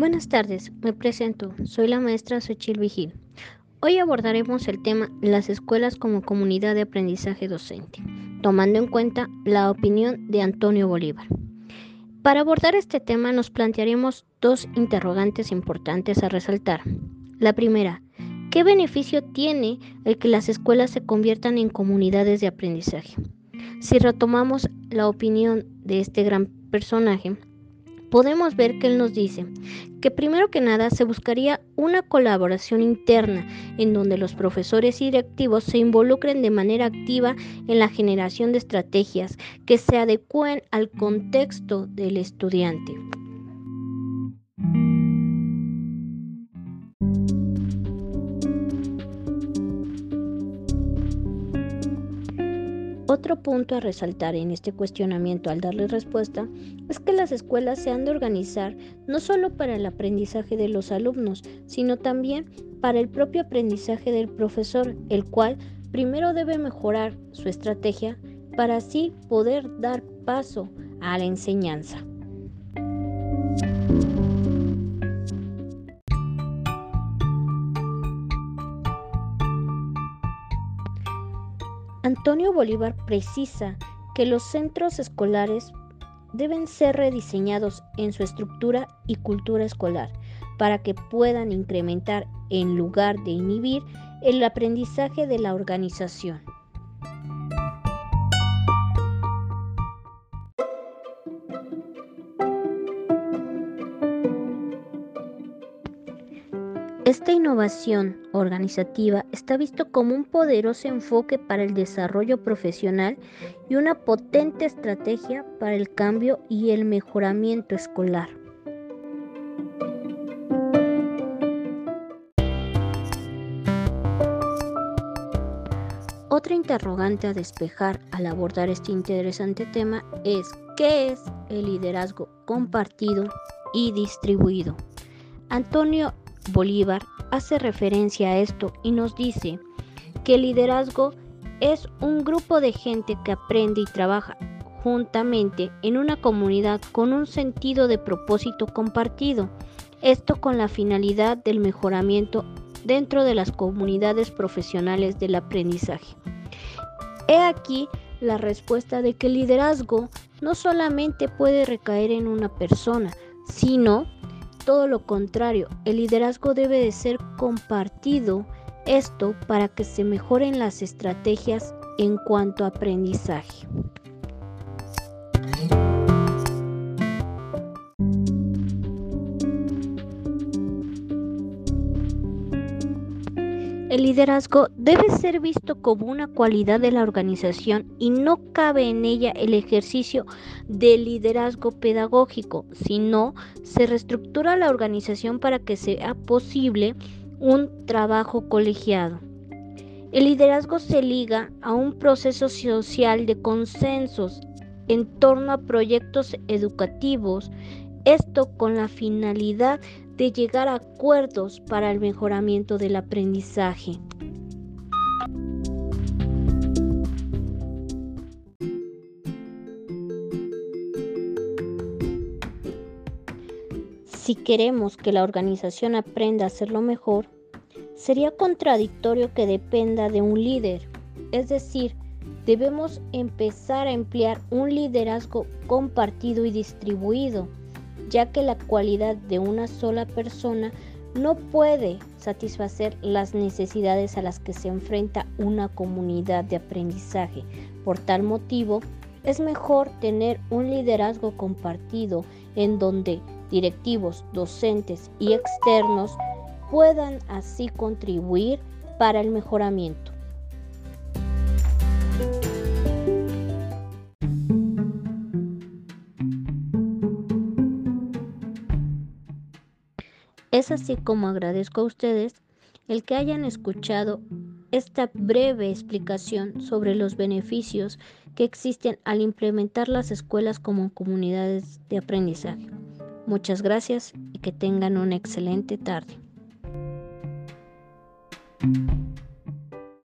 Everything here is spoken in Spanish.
Buenas tardes, me presento, soy la maestra Xochil Vigil. Hoy abordaremos el tema las escuelas como comunidad de aprendizaje docente, tomando en cuenta la opinión de Antonio Bolívar. Para abordar este tema nos plantearemos dos interrogantes importantes a resaltar. La primera, ¿qué beneficio tiene el que las escuelas se conviertan en comunidades de aprendizaje? Si retomamos la opinión de este gran personaje, podemos ver que él nos dice que primero que nada se buscaría una colaboración interna en donde los profesores y directivos se involucren de manera activa en la generación de estrategias que se adecúen al contexto del estudiante. Otro punto a resaltar en este cuestionamiento al darle respuesta es que las escuelas se han de organizar no solo para el aprendizaje de los alumnos, sino también para el propio aprendizaje del profesor, el cual primero debe mejorar su estrategia para así poder dar paso a la enseñanza. Antonio Bolívar precisa que los centros escolares deben ser rediseñados en su estructura y cultura escolar para que puedan incrementar en lugar de inhibir el aprendizaje de la organización. Esta innovación organizativa está visto como un poderoso enfoque para el desarrollo profesional y una potente estrategia para el cambio y el mejoramiento escolar. Otra interrogante a despejar al abordar este interesante tema es ¿qué es el liderazgo compartido y distribuido? Antonio Bolívar hace referencia a esto y nos dice que el liderazgo es un grupo de gente que aprende y trabaja juntamente en una comunidad con un sentido de propósito compartido, esto con la finalidad del mejoramiento dentro de las comunidades profesionales del aprendizaje. He aquí la respuesta de que el liderazgo no solamente puede recaer en una persona, sino todo lo contrario, el liderazgo debe de ser compartido, esto para que se mejoren las estrategias en cuanto a aprendizaje. El liderazgo debe ser visto como una cualidad de la organización y no cabe en ella el ejercicio del liderazgo pedagógico, sino se reestructura la organización para que sea posible un trabajo colegiado. El liderazgo se liga a un proceso social de consensos en torno a proyectos educativos, esto con la finalidad de llegar a acuerdos para el mejoramiento del aprendizaje. Si queremos que la organización aprenda a hacerlo mejor, sería contradictorio que dependa de un líder, es decir, debemos empezar a emplear un liderazgo compartido y distribuido ya que la cualidad de una sola persona no puede satisfacer las necesidades a las que se enfrenta una comunidad de aprendizaje. Por tal motivo, es mejor tener un liderazgo compartido en donde directivos, docentes y externos puedan así contribuir para el mejoramiento. Es así como agradezco a ustedes el que hayan escuchado esta breve explicación sobre los beneficios que existen al implementar las escuelas como comunidades de aprendizaje. Muchas gracias y que tengan una excelente tarde.